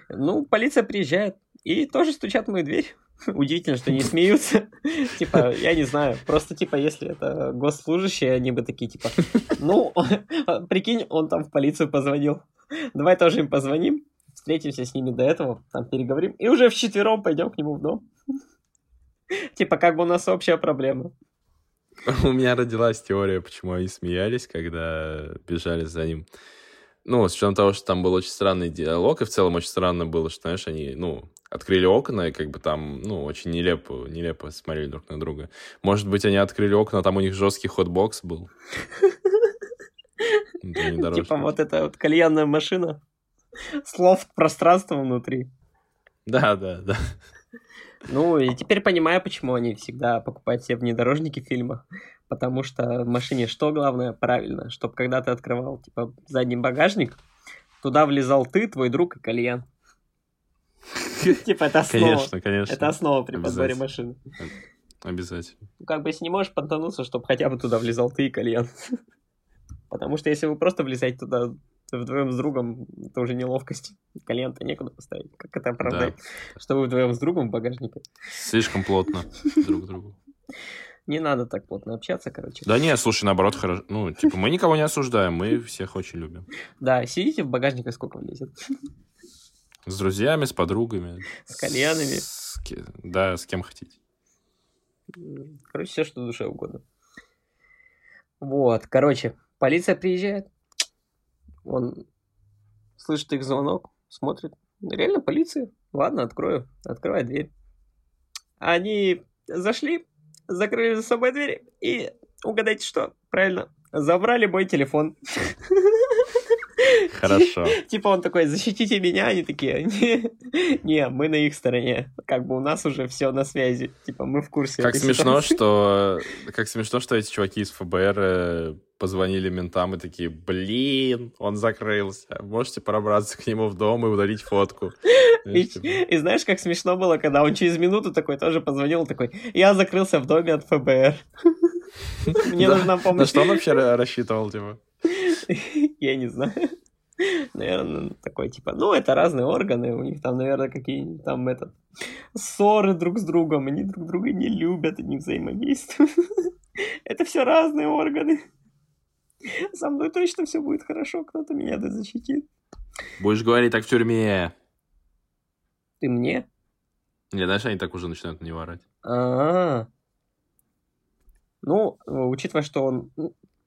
Ну, полиция приезжает и тоже стучат в мою дверь. Удивительно, что не смеются. Типа, я не знаю. Просто, типа, если это госслужащие, они бы такие, типа, ну, прикинь, он там в полицию позвонил. Давай тоже им позвоним, встретимся с ними до этого, там переговорим, и уже вчетвером пойдем к нему в дом. Типа, как бы у нас общая проблема. У меня родилась теория, почему они смеялись, когда бежали за ним. Ну, с учетом того, что там был очень странный диалог, и в целом очень странно было, что, знаешь, они, ну, открыли окна, и как бы там, ну, очень нелепо, нелепо смотрели друг на друга. Может быть, они открыли окна, а там у них жесткий хотбокс был. Типа, вот эта вот кальянная машина с лофт-пространством внутри. Да, да, да. Ну, и теперь понимаю, почему они всегда покупают себе внедорожники в фильмах. Потому что в машине что главное? Правильно, чтобы когда ты открывал, типа, задний багажник, туда влезал ты, твой друг и кальян. Типа, это основа. Конечно, конечно. Это основа при подборе машины. Обязательно. Ну, как бы, если не можешь понтануться, чтобы хотя бы туда влезал ты и кальян. Потому что если вы просто влезаете туда вдвоем с другом, это уже неловкость. Кальян-то некуда поставить. Как это оправдать? Что вы вдвоем с другом в багажнике? Слишком плотно друг к другу. Не надо так плотно общаться, короче. Да нет, слушай, наоборот, хорошо. Ну, типа, мы никого не осуждаем, мы всех очень любим. Да, сидите в багажнике, сколько влезет. С друзьями, с подругами. С кальянами. с Да, с кем хотите. Короче, все, что душе угодно. Вот, короче, полиция приезжает. Он слышит их звонок, смотрит. Реально полиция. Ладно, открою. Открывай дверь. Они зашли, закрыли за собой дверь и угадайте что? Правильно, забрали мой телефон. Хорошо. Типа он такой, защитите меня, они такие, не, мы на их стороне. Как бы у нас уже все на связи. Типа мы в курсе. Как смешно, что... Как смешно, что эти чуваки из ФБР э, позвонили ментам и такие, блин, он закрылся. Можете пробраться к нему в дом и удалить фотку. И, Знаешь, типа, и знаешь, как смешно было, когда он через минуту такой тоже позвонил, такой, я закрылся в доме от ФБР. Мне нужна На помощь. что он вообще ра- рассчитывал, типа? Я не знаю. Наверное, такой, типа, ну, это разные органы, у них там, наверное, какие-нибудь там, этот, ссоры друг с другом, они друг друга не любят, они взаимодействуют. Это все разные органы. Со мной точно все будет хорошо, кто-то меня да защитит. Будешь говорить так в тюрьме. Ты мне? Не, знаешь, они так уже начинают на него орать. А, Ну, учитывая, что он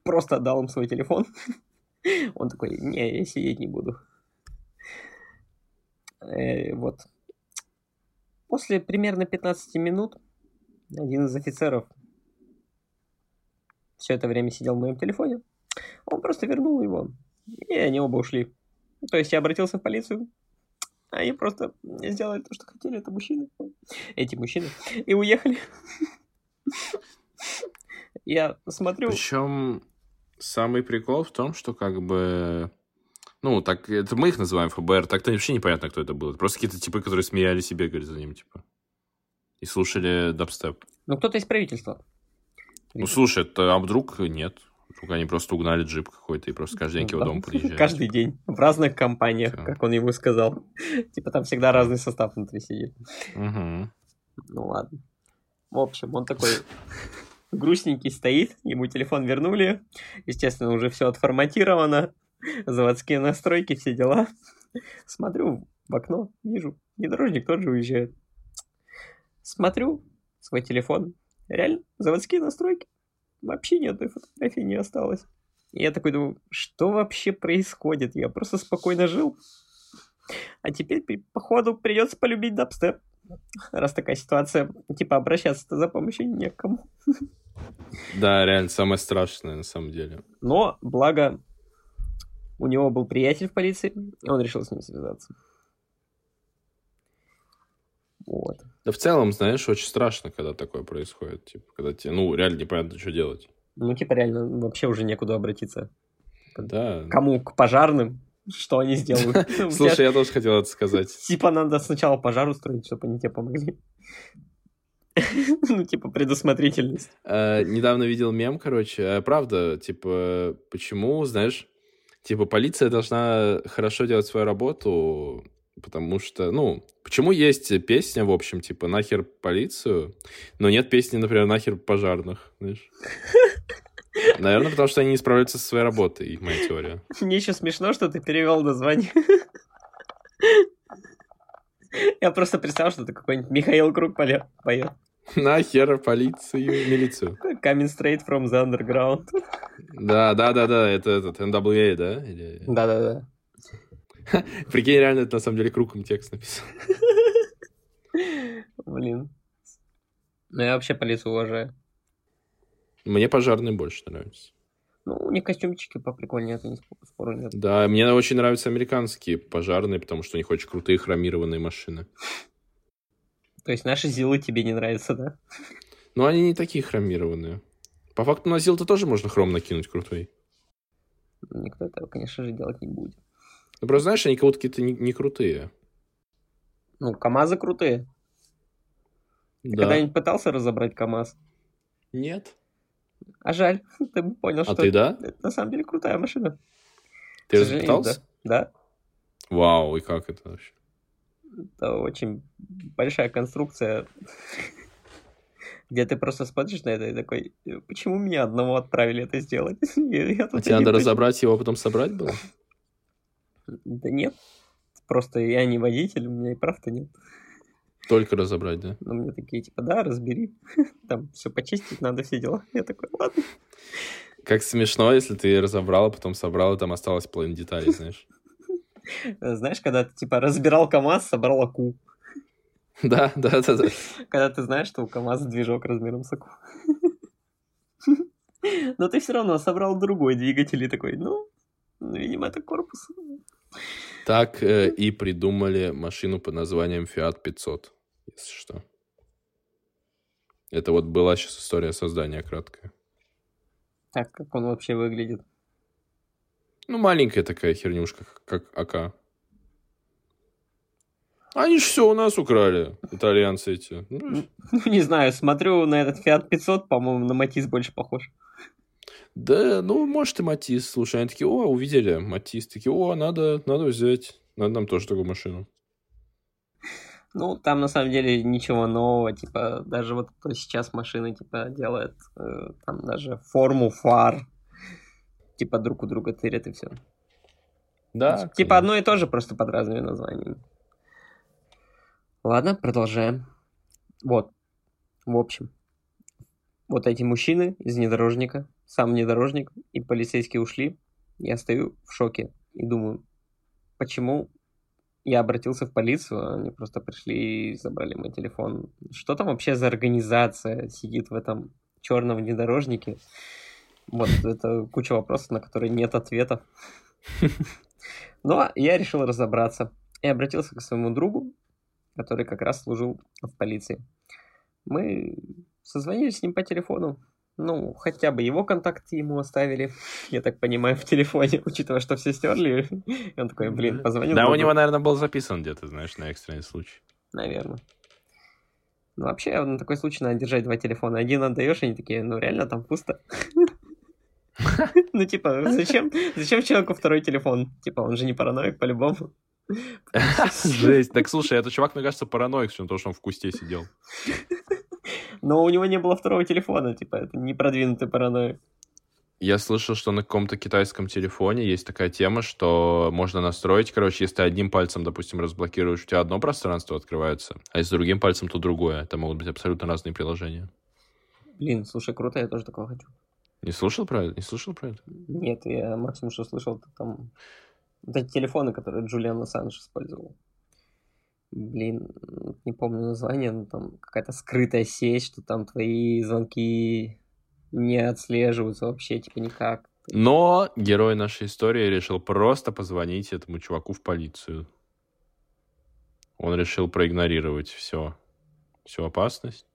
просто отдал им свой телефон, он такой, не, я сидеть не буду. Э, вот. После примерно 15 минут один из офицеров все это время сидел в моем телефоне. Он просто вернул его, и они оба ушли. То есть я обратился в полицию, они просто сделали то, что хотели, это мужчины. Эти мужчины. И уехали. Я смотрю... Причем самый прикол в том, что как бы... Ну, так, это мы их называем ФБР, так-то вообще непонятно, кто это был. Это просто какие-то типы, которые смеялись и бегали за ним, типа. И слушали дабстеп. Ну, кто-то из правительства. Ну, слушай, это, а вдруг нет? Вдруг они просто угнали джип какой-то и просто каждый день к его дому подъезжают. Каждый день. В разных компаниях, как он ему сказал. Типа там всегда разный состав внутри сидит. Ну ладно. В общем, он такой грустненький стоит, ему телефон вернули. Естественно, уже все отформатировано. Заводские настройки, все дела. Смотрю в окно, вижу, внедорожник тоже уезжает. Смотрю свой телефон. Реально, заводские настройки. Вообще ни одной фотографии не осталось. И я такой думаю, что вообще происходит? Я просто спокойно жил. А теперь, походу, придется полюбить дабстеп. Раз такая ситуация, типа, обращаться-то за помощью некому. Да, реально, самое страшное на самом деле. Но, благо, у него был приятель в полиции, и он решил с ним связаться. Вот. Да в целом, знаешь, очень страшно, когда такое происходит. Типа, когда тебе, ну, реально непонятно, что делать. Ну, типа, реально вообще уже некуда обратиться. Да. Кому? К пожарным? Что они сделают? Слушай, я тоже хотел это сказать. Типа, надо сначала пожар устроить, чтобы они тебе помогли. Ну, типа, предусмотрительность. Э, недавно видел мем, короче. Э, правда, типа, почему, знаешь, типа, полиция должна хорошо делать свою работу, потому что, ну, почему есть песня, в общем, типа, нахер полицию, но нет песни, например, нахер пожарных, знаешь? Наверное, потому что они не справляются со своей работой, моя теория. Мне еще смешно, что ты перевел название. Я просто представил, что это какой-нибудь Михаил Круг поет. Нахер полицию, милицию. Coming straight from the underground. Да, да, да, да, это этот NWA, да? Да, да, да. Прикинь, реально, это на самом деле кругом текст написан. Блин. Ну, я вообще полицию уважаю. Мне пожарные больше нравятся. Ну, у них костюмчики поприкольнее, это не спору нет. Да, мне очень нравятся американские пожарные, потому что у них очень крутые хромированные машины. То есть наши Зилы тебе не нравятся, да? Ну, они не такие хромированные. По факту на Зил-то тоже можно хром накинуть крутой. Никто этого, конечно же, делать не будет. Ну, просто знаешь, они как будто какие-то не, не крутые. Ну, КамАЗы крутые. Да. Ты когда-нибудь пытался разобрать КамАЗ? Нет. А жаль, ты бы понял, а что ты, да? это на самом деле крутая машина. Ты пытался? Да. да. Вау, и как это вообще? Это очень большая конструкция, где ты просто смотришь на это и такой, почему меня одного отправили это сделать? А тебе надо разобрать его, а потом собрать было? Да нет, просто я не водитель, у меня и прав-то нет. Только разобрать, да? Ну, мне такие, типа, да, разбери. Там все почистить надо, все дела. Я такой, ладно. Как смешно, если ты разобрал, а потом собрал, и там осталось половина деталей, знаешь. Знаешь, когда ты, типа, разбирал КамАЗ, собрал АКУ. Да, да, да, да. Когда ты знаешь, что у КамАЗа движок размером с АКУ. Но ты все равно собрал другой двигатель и такой, ну, видимо, это корпус. Так э, и придумали машину под названием Fiat 500, если что. Это вот была сейчас история создания краткая. Так, как он вообще выглядит? Ну, маленькая такая хернюшка, как АК. Они же все у нас украли, итальянцы эти. Ну, ну, не знаю, смотрю на этот Fiat 500, по-моему, на Матис больше похож. Да, ну, может и Матис. Слушай, они такие, о, увидели Матис. Такие, о, надо, надо взять. Надо нам тоже такую машину. Ну, там на самом деле ничего нового, типа, даже вот кто сейчас машины, типа, делает, э, там даже форму фар, типа, друг у друга тырят и все. Да. Типа, одно и то же, просто под разными названиями. Ладно, продолжаем. Вот. В общем, вот эти мужчины из внедорожника, сам внедорожник и полицейские ушли. Я стою в шоке и думаю, почему я обратился в полицию, они просто пришли и забрали мой телефон. Что там вообще за организация сидит в этом черном внедорожнике? Вот это куча вопросов, на которые нет ответов. Но я решил разобраться и обратился к своему другу, который как раз служил в полиции. Мы созвонились с ним по телефону, ну, хотя бы его контакты ему оставили, я так понимаю, в телефоне, учитывая, что все стерли. И он такой, блин, позвонил. Да, другу. у него, наверное, был записан где-то, знаешь, на экстренный случай. Наверное. Ну, вообще, на такой случай надо держать два телефона. Один отдаешь, и они такие, ну, реально там пусто. Ну, типа, зачем, зачем человеку второй телефон? Типа, он же не параноик по-любому. Жесть. Так, слушай, этот чувак, мне кажется, параноик, потому что он в кусте сидел. Но у него не было второго телефона, типа, это не продвинутый параноик. Я слышал, что на каком-то китайском телефоне есть такая тема, что можно настроить, короче, если ты одним пальцем, допустим, разблокируешь, у тебя одно пространство открывается, а если другим пальцем, то другое. Это могут быть абсолютно разные приложения. Блин, слушай, круто, я тоже такого хочу. Не слушал про это? Не слушал про это? Нет, я максимум, что слышал, это там... Вот эти телефоны, которые Джулиан Ассанж использовал блин, не помню название, но там какая-то скрытая сеть, что там твои звонки не отслеживаются вообще, типа никак. Но герой нашей истории решил просто позвонить этому чуваку в полицию. Он решил проигнорировать все, всю опасность.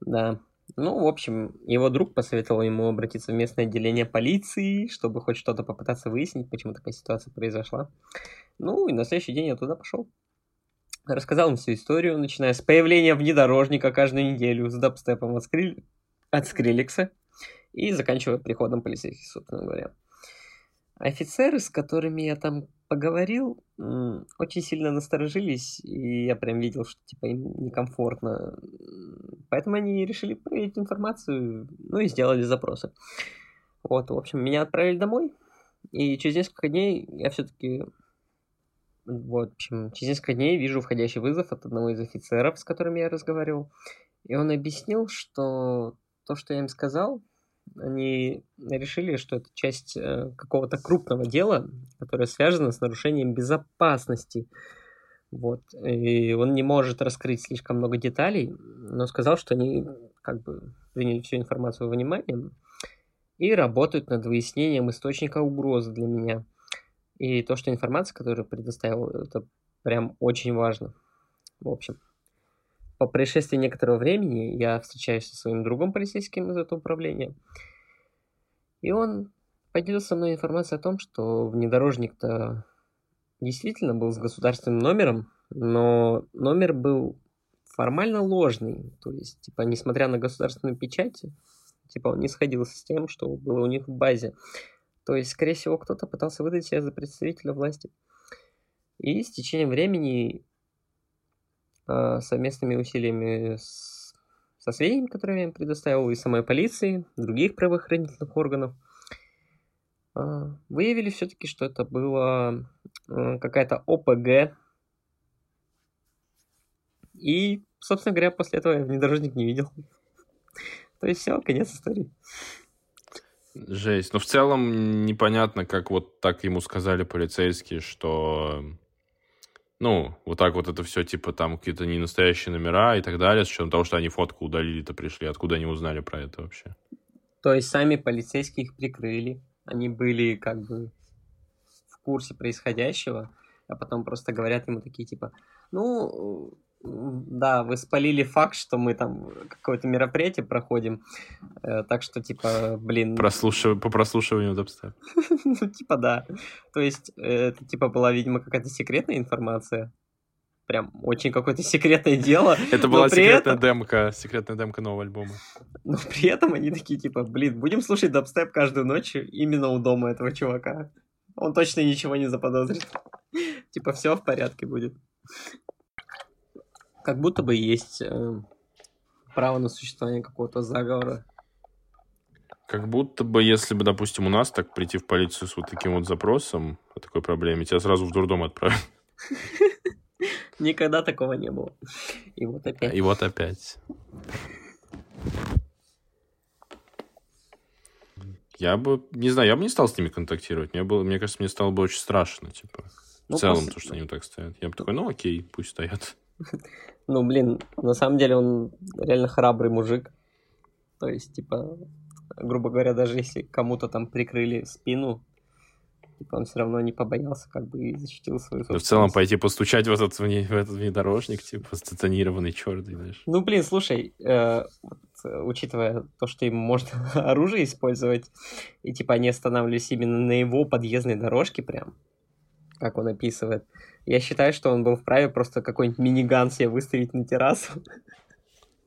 Да. Ну, в общем, его друг посоветовал ему обратиться в местное отделение полиции, чтобы хоть что-то попытаться выяснить, почему такая ситуация произошла. Ну, и на следующий день я туда пошел. Рассказал им всю историю, начиная с появления внедорожника каждую неделю, с дабстепом от, скриль... от Скриликса и заканчивая приходом полицейских, собственно говоря. Офицеры, с которыми я там поговорил, очень сильно насторожились, и я прям видел, что типа им некомфортно. Поэтому они решили проверить информацию, ну и сделали запросы. Вот, в общем, меня отправили домой, и через несколько дней я все-таки вот, в общем, через несколько дней вижу входящий вызов от одного из офицеров, с которыми я разговаривал. И он объяснил, что то, что я им сказал, они решили, что это часть э, какого-то крупного дела, которое связано с нарушением безопасности. Вот. И он не может раскрыть слишком много деталей, но сказал, что они как бы приняли всю информацию во внимание и работают над выяснением источника угрозы для меня. И то, что информация, которую предоставил, это прям очень важно. В общем, по происшествии некоторого времени я встречаюсь со своим другом полицейским из этого управления, и он поделился со мной информацией о том, что внедорожник-то действительно был с государственным номером, но номер был формально ложный. То есть, типа, несмотря на государственную печать, типа, он не сходился с тем, что было у них в базе. То есть, скорее всего, кто-то пытался выдать себя за представителя власти. И с течением времени а, совместными усилиями с, со сведениями, которые я им предоставил, и самой полиции, других правоохранительных органов, а, выявили все-таки, что это была какая-то ОПГ. И, собственно говоря, после этого я внедорожник не видел. То есть все, конец истории. Жесть. Но в целом непонятно, как вот так ему сказали полицейские, что ну, вот так вот это все, типа, там какие-то не настоящие номера и так далее, с учетом того, что они фотку удалили-то пришли. Откуда они узнали про это вообще? То есть сами полицейские их прикрыли. Они были как бы курсе происходящего, а потом просто говорят ему такие, типа, ну, да, вы спалили факт, что мы там какое-то мероприятие проходим. Э, так что, типа, блин... Прослушив... По прослушиванию дабстеп. ну, типа, да. То есть, это, типа, была, видимо, какая-то секретная информация. Прям очень какое-то секретное дело. Это была секретная этом... демка, секретная демка нового альбома. Но при этом они такие, типа, блин, будем слушать дабстеп каждую ночь именно у дома этого чувака. Он точно ничего не заподозрит. типа, все в порядке будет как будто бы есть э, право на существование какого-то заговора. Как будто бы, если бы, допустим, у нас так прийти в полицию с вот таким вот запросом о такой проблеме, тебя сразу в дурдом отправят. Никогда такого не было. И вот опять. И вот опять. Я бы, не знаю, я бы не стал с ними контактировать. Мне, было, мне кажется, мне стало бы очень страшно, типа. Ну, в целом, после- то, что они вот так стоят. Я бы такой, ну окей, пусть стоят. Ну, блин, на самом деле он реально храбрый мужик. То есть, типа, грубо говоря, даже если кому-то там прикрыли спину, типа, он все равно не побоялся, как бы, и защитил свою Но в целом собственность. пойти постучать в этот, в этот внедорожник, типа, стационированный черт, знаешь. Ну, блин, слушай, э, вот, э, учитывая то, что им можно оружие использовать, и, типа, они останавливались именно на его подъездной дорожке прям, как он описывает, я считаю, что он был вправе просто какой-нибудь миниган себе выставить на террасу.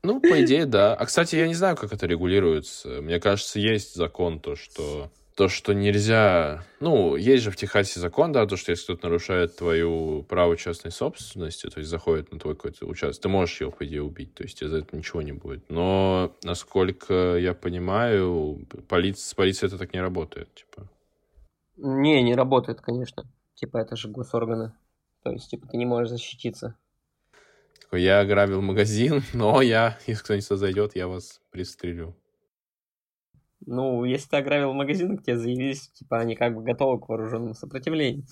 Ну, по идее, да. А, кстати, я не знаю, как это регулируется. Мне кажется, есть закон, то, что то, что нельзя... Ну, есть же в Техасе закон, да, то, что если кто-то нарушает твою право частной собственности, то есть заходит на твой какой-то участок, ты можешь его, по идее, убить, то есть из-за этого ничего не будет. Но, насколько я понимаю, полиция, с полицией это так не работает, типа. Не, не работает, конечно. Типа, это же госорганы. То есть, типа, ты не можешь защититься. Я ограбил магазин, но я, если кто-нибудь зайдет, я вас пристрелю. Ну, если ты ограбил магазин, к тебе заявились, типа, они как бы готовы к вооруженному сопротивлению.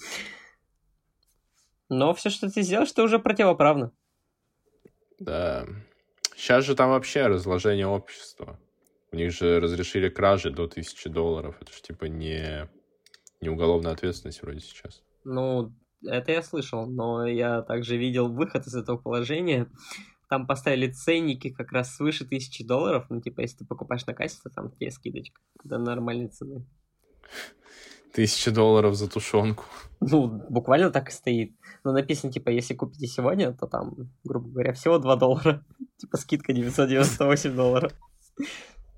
Но все, что ты сделаешь, это уже противоправно. Да. Сейчас же там вообще разложение общества. У них же разрешили кражи до тысячи долларов. Это же типа не, не уголовная ответственность вроде сейчас. Ну, это я слышал, но я также видел выход из этого положения. Там поставили ценники как раз свыше тысячи долларов. Ну, типа, если ты покупаешь на кассе, то там тебе скидочка до нормальной цены. Тысяча долларов за тушенку. Ну, буквально так и стоит. Но написано, типа, если купите сегодня, то там, грубо говоря, всего 2 доллара. Типа, скидка 998 долларов.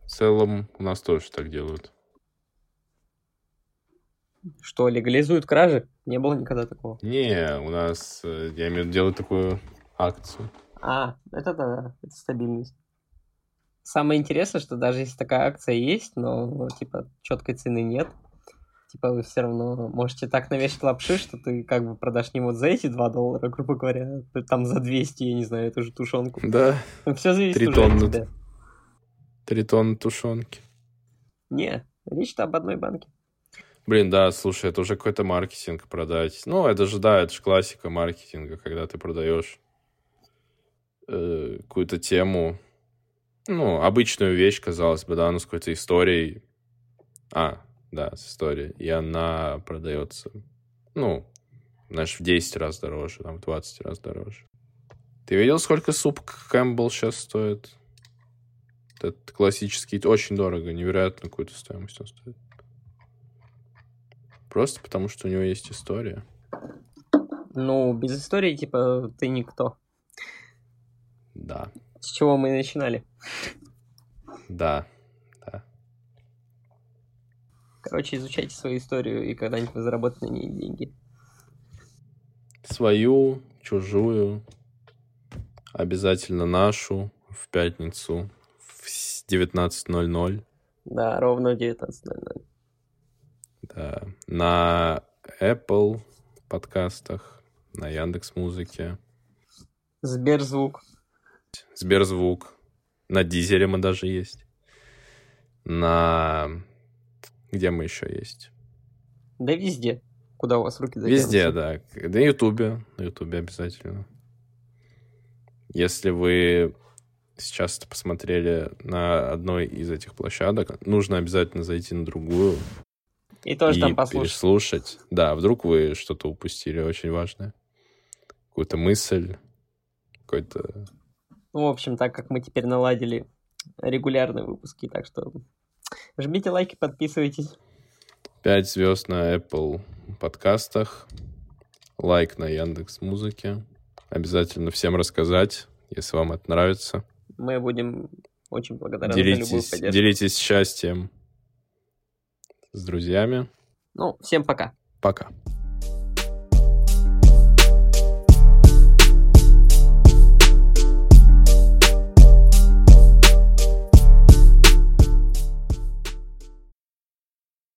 В целом у нас тоже так делают. Что, легализуют кражи? Не было никогда такого. Не, у нас, э, я имею в виду, делают такую акцию. А, это да, да, это стабильность. Самое интересное, что даже если такая акция есть, но, ну, типа, четкой цены нет, типа, вы все равно можете так навешать лапши, что ты как бы продашь не вот за эти 2 доллара, грубо говоря, там за 200, я не знаю, эту же тушенку. Да, Все зависит Три уже от тонны. тебя. три тонны тушенки. Не, речь-то об одной банке. Блин, да, слушай, это уже какой-то маркетинг продать. Ну, это же, да, это же классика маркетинга, когда ты продаешь э, какую-то тему, ну, обычную вещь, казалось бы, да, ну, с какой-то историей. А, да, с историей. И она продается, ну, знаешь, в 10 раз дороже, там, в 20 раз дороже. Ты видел, сколько суп Кэмпбелл сейчас стоит? Это классический, очень дорого, невероятно какую-то стоимость он стоит. Просто потому, что у него есть история. Ну, без истории, типа, ты никто. Да, С чего мы и начинали. да, да. Короче, изучайте свою историю, и когда-нибудь вы заработаете на ней деньги. Свою, чужую, обязательно нашу в пятницу в с- 19.00. Да, ровно в 19.00. Да. На Apple подкастах, на Яндекс Музыке, Сберзвук. Сберзвук. На Дизеле мы даже есть. На... Где мы еще есть? Да везде. Куда у вас руки Везде, дотянутся. да. На Ютубе. На Ютубе обязательно. Если вы сейчас посмотрели на одной из этих площадок, нужно обязательно зайти на другую И тоже и там послушать. переслушать. Да, вдруг вы что-то упустили очень важное. Какую-то мысль, какой-то... Ну, в общем, так как мы теперь наладили регулярные выпуски, так что жмите лайки, подписывайтесь. 5 звезд на Apple подкастах, лайк на Яндекс Музыке. Обязательно всем рассказать, если вам это нравится. Мы будем очень благодарны за любую Делитесь, поддержку. делитесь счастьем с друзьями. Ну, всем пока. Пока.